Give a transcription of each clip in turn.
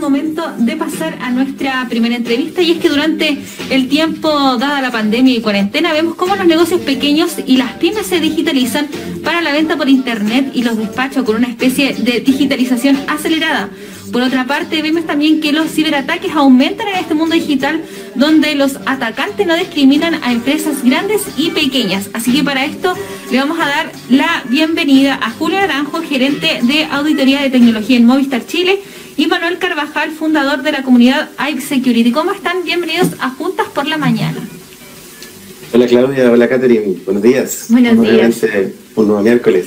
momento de pasar a nuestra primera entrevista y es que durante el tiempo, dada la pandemia y cuarentena, vemos cómo los negocios pequeños y las pymes se digitalizan para la venta por internet y los despachos con una especie de digitalización acelerada. Por otra parte, vemos también que los ciberataques aumentan en este mundo digital donde los atacantes no discriminan a empresas grandes y pequeñas. Así que para esto le vamos a dar la bienvenida a Julio Aranjo, gerente de Auditoría de Tecnología en Movistar Chile, y Manuel Carvajal, fundador de la comunidad IP Security. ¿Cómo están? Bienvenidos a Juntas por la Mañana. Hola Claudia, hola Catherine, buenos días. Buenos días. Un nuevo miércoles.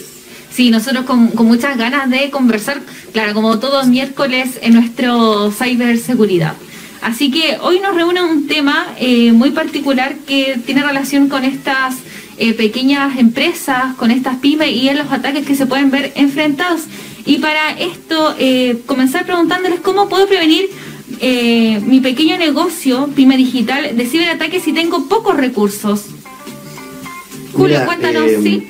Sí, nosotros con, muchas ganas de conversar, claro, como todos miércoles en nuestro ciberseguridad. Así que hoy nos reúne un tema eh, muy particular que tiene relación con estas eh, pequeñas empresas, con estas pymes y en los ataques que se pueden ver enfrentados. Y para esto, eh, comenzar preguntándoles cómo puedo prevenir mi pequeño negocio, pyme digital, de ciberataques si tengo pocos recursos. Julio, cuéntanos, ¿sí?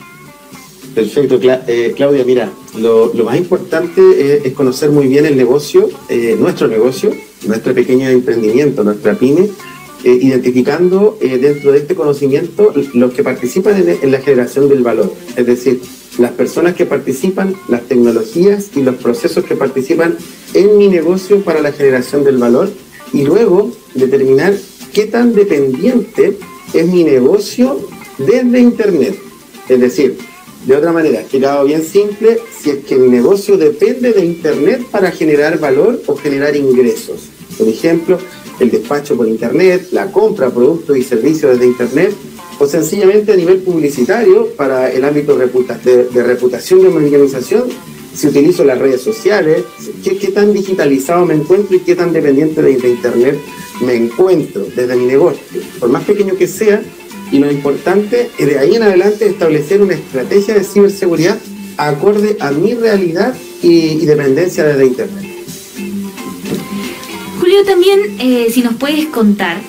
Perfecto, eh, Claudia, mira, lo, más importante es, conocer muy bien el negocio, eh, nuestro negocio, nuestro pequeño emprendimiento, nuestra pyme, eh, identificando dentro de este conocimiento los que participan en, la generación del valor, es decir, las personas que participan, las tecnologías y los procesos que participan en mi negocio para la generación del valor y luego determinar qué tan dependiente es mi negocio desde Internet. Es decir, de otra manera, quedado bien simple, si es que el negocio depende de Internet para generar valor o generar ingresos. Por ejemplo, el despacho por Internet, la compra de productos y servicios desde Internet, o sencillamente a nivel publicitario para el ámbito de, reputación y organización, si utilizo las redes sociales, ¿qué, qué tan digitalizado me encuentro y qué tan dependiente de Internet me encuentro desde mi negocio. Por más pequeño que sea, y lo importante es de ahí en adelante establecer una estrategia de ciberseguridad acorde a mi realidad y, dependencia desde Internet. Julio, también eh, si nos puedes contar,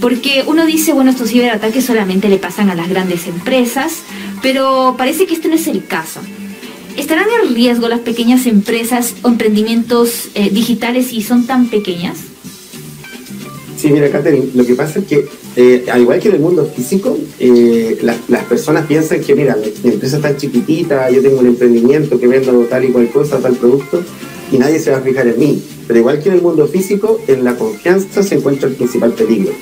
porque uno dice, bueno, estos ciberataques solamente le pasan a las grandes empresas, pero parece que este no es el caso. ¿Estarán en riesgo las pequeñas empresas o emprendimientos eh, digitales si son tan pequeñas? Sí, mira, Catherine, lo que pasa es que, eh, al igual que en el mundo físico, eh, las personas piensan que, mira, mi, empresa está chiquitita, yo tengo un emprendimiento que vendo tal y cual cosa, tal producto, y nadie se va a fijar en mí. Pero igual que en el mundo físico, en la confianza se encuentra el principal peligro.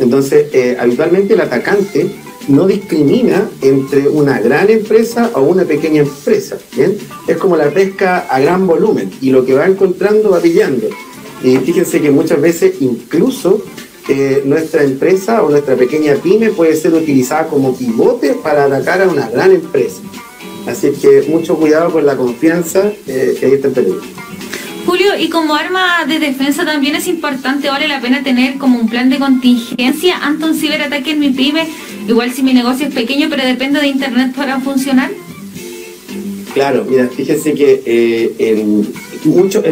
Entonces, eh, habitualmente el atacante no discrimina entre una gran empresa o una pequeña empresa. ¿bien? Es como la pesca a gran volumen y lo que va encontrando va pillando. Y fíjense que muchas veces incluso eh, nuestra empresa o nuestra pequeña pyme puede ser utilizada como pivote para atacar a una gran empresa. Así que mucho cuidado con la confianza eh, que ahí está en peligro. Julio, y como arma de defensa también es importante, vale la pena tener como un plan de contingencia ante un ciberataque en mi pyme, igual si mi negocio es pequeño, pero depende de internet para funcionar. Claro, mira, fíjense que eh, en,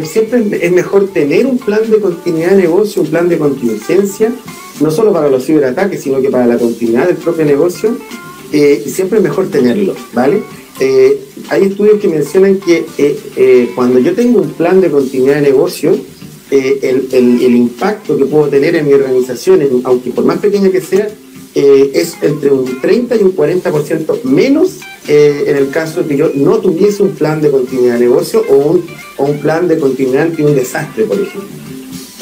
siempre es mejor tener un plan de continuidad de negocio, un plan de contingencia, no solo para los ciberataques, sino que para la continuidad del propio negocio, eh, siempre es mejor tenerlo, ¿vale? Eh, hay estudios que mencionan que eh, cuando yo tengo un plan de continuidad de negocio, el, el, impacto que puedo tener en mi organización, aunque por más pequeña que sea, es entre un 30 y un 40% menos en el caso de que yo no tuviese un plan de continuidad de negocio o un plan de continuidad ante un desastre, por ejemplo.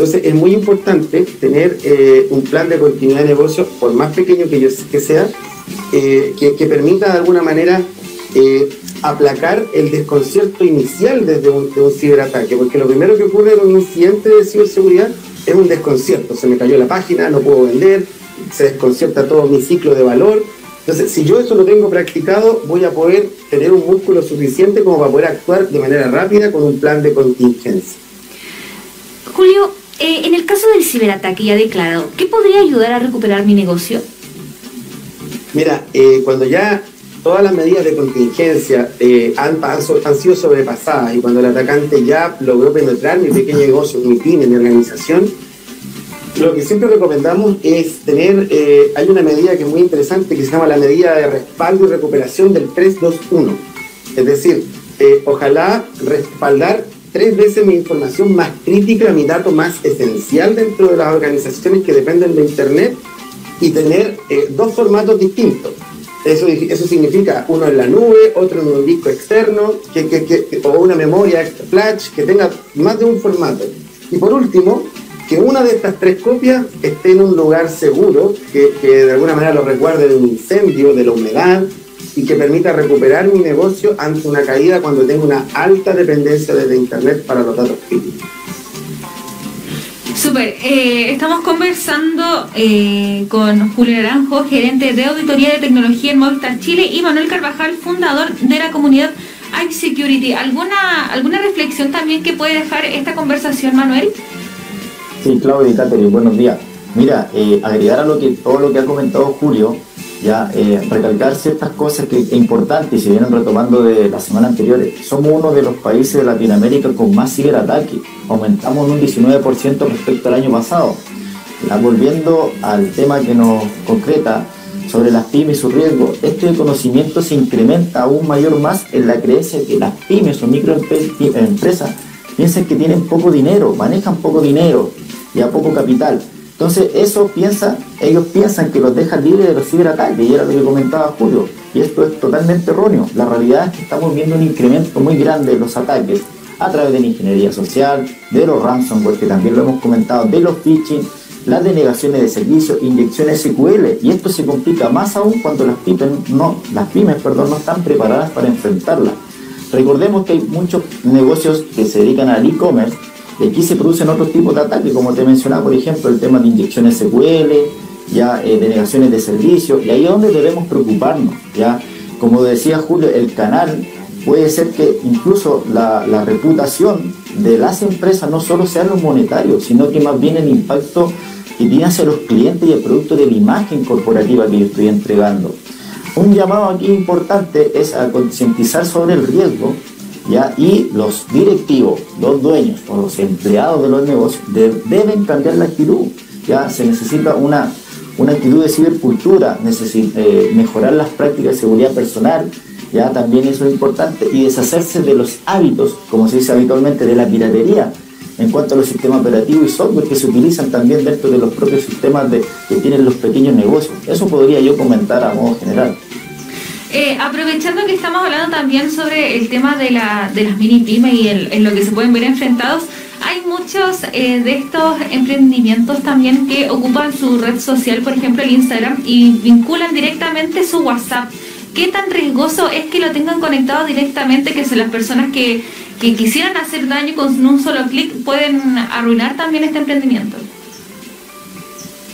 Entonces es muy importante tener eh, un plan de continuidad de negocio, por más pequeño que, sea, eh, que, permita de alguna manera eh, aplacar el desconcierto inicial desde un, de un ciberataque, porque lo primero que ocurre en un incidente de ciberseguridad es un desconcierto, se me cayó la página, no puedo vender, se desconcierta todo mi ciclo de valor, entonces, si yo eso lo tengo practicado, voy a poder tener un músculo suficiente como para poder actuar de manera rápida con un plan de contingencia. Julio, eh, en el caso del ciberataque ya declarado, ¿qué podría ayudar a recuperar mi negocio? Mira, eh, cuando ya todas las medidas de contingencia eh, han, han, sido sobrepasadas y cuando el atacante ya logró penetrar mi pequeño negocio, mi pyme, mi organización, lo que siempre recomendamos es tener, eh, hay una medida que es muy interesante que se llama la medida de respaldo y recuperación del 321. Es decir, eh, ojalá respaldar tres veces mi información más crítica, mi dato más esencial dentro de las organizaciones que dependen de Internet y tener dos formatos distintos. Eso, eso significa uno en la nube, otro en un disco externo, o una memoria flash, que tenga más de un formato. Y por último, que una de estas tres copias esté en un lugar seguro, que, que de alguna manera lo resguarde de un incendio, de la humedad, y que permita recuperar mi negocio ante una caída cuando tengo una alta dependencia desde Internet para los datos críticos. Super, eh, estamos conversando eh, con Julio Naranjo, gerente de Auditoría de Tecnología en Movistar Chile, y Manuel Carvajal, fundador de la comunidad iSecurity. ¿Alguna, ¿Alguna reflexión también que puede dejar esta conversación, Manuel? Sí, Claudia y Catherine, buenos días. Mira, eh, agregar a lo que, todo lo que ha comentado Julio, ya eh, recalcar ciertas cosas que es importante y se vienen retomando de la semana anterior. Somos uno de los países de Latinoamérica con más ciberataques. Aumentamos un 19% respecto al año pasado. volviendo al tema que nos concreta sobre las pymes y su riesgo, este conocimiento se incrementa aún mayor más en la creencia de que las pymes o microempresas piensan que tienen poco dinero, manejan poco dinero y a poco capital entonces, eso piensa, ellos piensan que los dejan libres de los ciberataques, y era lo que comentaba Julio, y esto es totalmente erróneo. La realidad es que estamos viendo un incremento muy grande de los ataques a través de la ingeniería social, de los ransomware, que también lo hemos comentado, de los phishing, las denegaciones de servicios, inyecciones SQL, y esto se complica más aún cuando las pymes no, las pymes, perdón, no están preparadas para enfrentarlas. Recordemos que hay muchos negocios que se dedican al e-commerce y aquí se producen otros tipos de ataques, como te mencionaba, por ejemplo, el tema de inyecciones SQL, ya eh, denegaciones de servicio, y ahí es donde debemos preocuparnos. ya Como decía Julio, el canal puede ser que incluso la, reputación de las empresas no solo sea lo monetario, sino que más bien el impacto que tiene hacia los clientes y el producto de la imagen corporativa que yo estoy entregando. Un llamado aquí importante es a concientizar sobre el riesgo y los directivos, los dueños o los empleados de los negocios deben cambiar la actitud. ¿ya? Se necesita una, una actitud de cibercultura, eh, mejorar las prácticas de seguridad personal, ya también eso es importante, y deshacerse de los hábitos, como se dice habitualmente, de la piratería en cuanto a los sistemas operativos y software que se utilizan también dentro de los propios sistemas de, que tienen los pequeños negocios. Eso podría yo comentar a modo general. Eh, aprovechando que estamos hablando también sobre el tema de, la, de las mini pymes y en lo que se pueden ver enfrentados, hay muchos eh, de estos emprendimientos también que ocupan su red social, por ejemplo el Instagram, y vinculan directamente su WhatsApp. ¿Qué tan riesgoso es que lo tengan conectado directamente que son las personas que, que quisieran hacer daño con un solo clic pueden arruinar también este emprendimiento?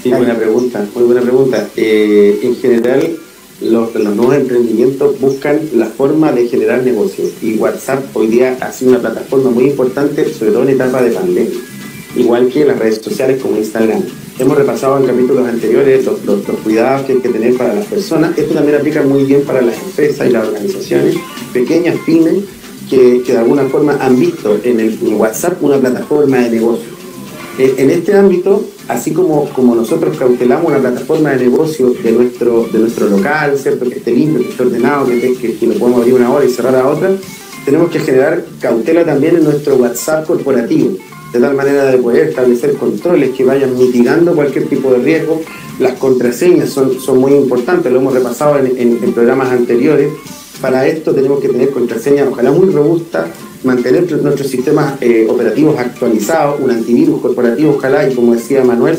Sí, buena pregunta, muy buena pregunta. Eh, en general, los, nuevos emprendimientos buscan la forma de generar negocios y WhatsApp hoy día ha sido una plataforma muy importante, sobre todo en etapa de pandemia, igual que las redes sociales como Instagram. Hemos repasado en capítulos anteriores los, cuidados que hay que tener para las personas. Esto también aplica muy bien para las empresas y las organizaciones, pequeñas pymes, que, de alguna forma han visto en el WhatsApp una plataforma de negocio. Eh, en este ámbito, así como, como nosotros cautelamos una plataforma de negocio de nuestro, de nuestro local, ¿cierto? que esté limpio, que esté ordenado, que, que, que lo podemos abrir una hora y cerrar a otra, tenemos que generar cautela también en nuestro WhatsApp corporativo, de tal manera de poder establecer controles que vayan mitigando cualquier tipo de riesgo. Las contraseñas son, son muy importantes, lo hemos repasado en, en programas anteriores. Para esto tenemos que tener contraseñas, ojalá muy robustas, mantener nuestros sistemas eh, operativos actualizados, un antivirus corporativo, ojalá, y como decía Manuel,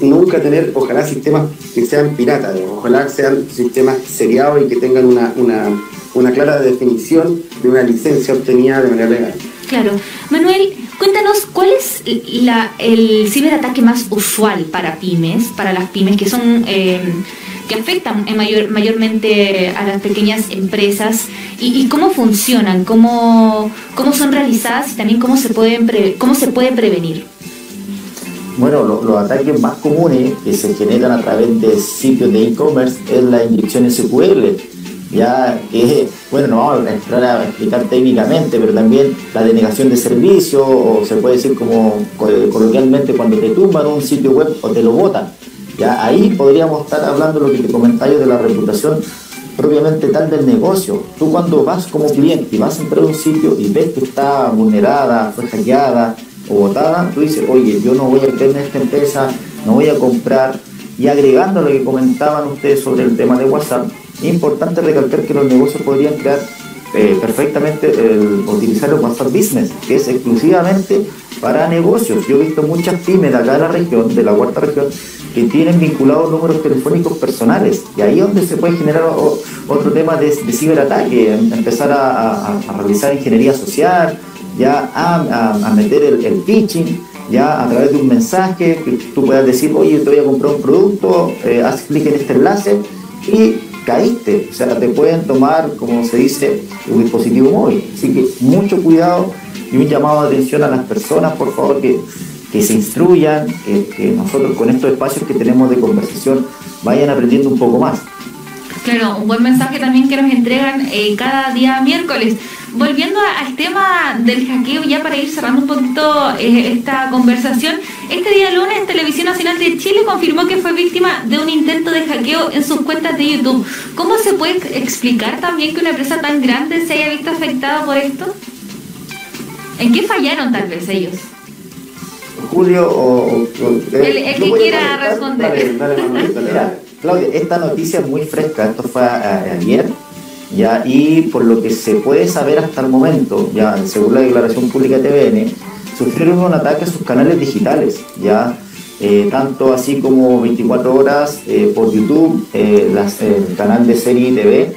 nunca tener, ojalá, sistemas que sean piratas, ojalá sean sistemas seriados y que tengan una, una, clara definición de una licencia obtenida de manera legal. Claro. Manuel, cuéntanos, ¿cuál es la, el ciberataque más usual para pymes, para las pymes que son... Eh, que afectan en mayor, mayormente a las pequeñas empresas y, cómo funcionan, cómo, cómo son realizadas y también cómo se pueden cómo se puede prevenir. Bueno, los ataques más comunes que se generan a través de sitios de e-commerce es la inyección SQL, ya que, bueno, no vamos a entrar a explicar técnicamente, pero también la denegación de servicio, o se puede decir como coloquialmente cuando te tumban un sitio web o te lo botan. Ya ahí podríamos estar hablando lo que te comentáis de la reputación propiamente tal del negocio. Tú cuando vas como cliente y vas a entrar a un sitio y ves que está vulnerada, fue hackeada o botada, tú dices, oye, yo no voy a tener esta empresa, no voy a comprar. Y agregando lo que comentaban ustedes sobre el tema de WhatsApp, es importante recalcar que los negocios podrían crear eh, perfectamente el, utilizar el WhatsApp Business, que es exclusivamente para negocios. Yo he visto muchas pymes de acá de la región, de la cuarta región, que tienen vinculados números telefónicos personales. Y ahí es donde se puede generar otro tema de, ciberataque, em, empezar a, realizar ingeniería social, ya a, meter el, el, ya a través de un mensaje, que tú puedas decir, oye, te voy a comprar un producto, eh, haz clic en este enlace y caíste. O sea, te pueden tomar, como se dice, un dispositivo móvil. Así que mucho cuidado y un llamado de atención a las personas, por favor, que, que se instruyan, que, nosotros con estos espacios que tenemos de conversación vayan aprendiendo un poco más. Claro, un buen mensaje también que nos entregan eh, cada día miércoles. Volviendo al tema del hackeo, ya para ir cerrando un poquito eh, esta conversación, este día lunes Televisión Nacional de Chile confirmó que fue víctima de un intento de hackeo en sus cuentas de YouTube. ¿Cómo se puede explicar también que una empresa tan grande se haya visto afectada por esto? ¿En qué fallaron tal vez ellos? Julio o... el, que quiera responder. Claudia, esta noticia es muy fresca, esto fue ayer, ya, y por lo que se puede saber hasta el momento, ya, según la declaración pública de TVN, sufrieron un ataque a sus canales digitales, ya, eh, tanto así como 24 horas eh, por YouTube, eh, el canal de serie TV,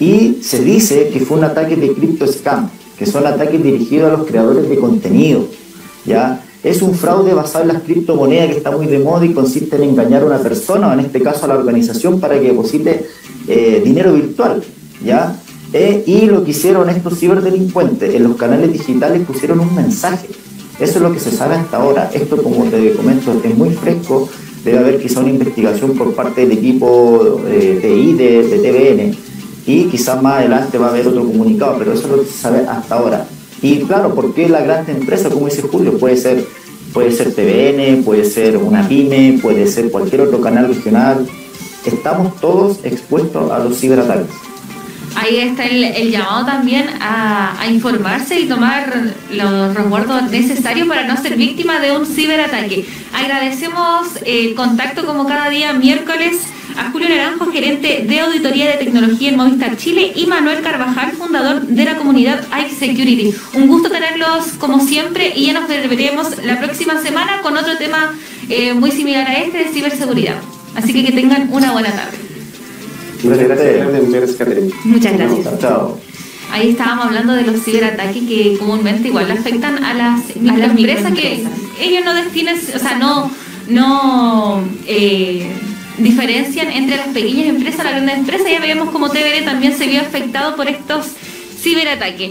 y se dice que fue un ataque de crypto scam, que son ataques dirigidos a los creadores de contenido. ¿ya? Es un fraude basado en las criptomonedas que está muy de moda y consiste en engañar a una persona, o en este caso a la organización, para que deposite dinero virtual. ¿ya? Y lo que hicieron estos ciberdelincuentes en los canales digitales pusieron un mensaje. Eso es lo que se sabe hasta ahora. Esto, como te comento, es muy fresco. Debe haber quizá una investigación por parte del equipo eh, de TI de, TVN y quizás más adelante va a haber otro comunicado, pero eso es lo que se sabe hasta ahora. Y claro, ¿por qué la gran empresa, como dice Julio? Puede ser, puede ser TVN, puede ser una pyme, puede ser cualquier otro canal regional. Estamos todos expuestos a los ciberataques. Ahí está el, llamado también a, a, informarse y tomar los resguardos necesarios para no ser víctima de un ciberataque. Agradecemos el contacto como cada día miércoles a Julio Naranjo, gerente de auditoría de tecnología en Movistar Chile, y Manuel Carvajal, fundador de la comunidad iSecurity. Un gusto tenerlos como siempre y ya nos veremos la próxima semana con otro tema eh, muy similar a este de ciberseguridad. Así que que tengan una buena tarde. Muchas gracias, Muchas gracias. Chao. Ahí estábamos hablando de los ciberataques que comúnmente igual afectan a las, a las empresas que ellos no destinan, o sea, no, no eh, diferencian entre las pequeñas empresas y las grandes empresas. Ya vemos como TVD también se vio afectado por estos ciberataques.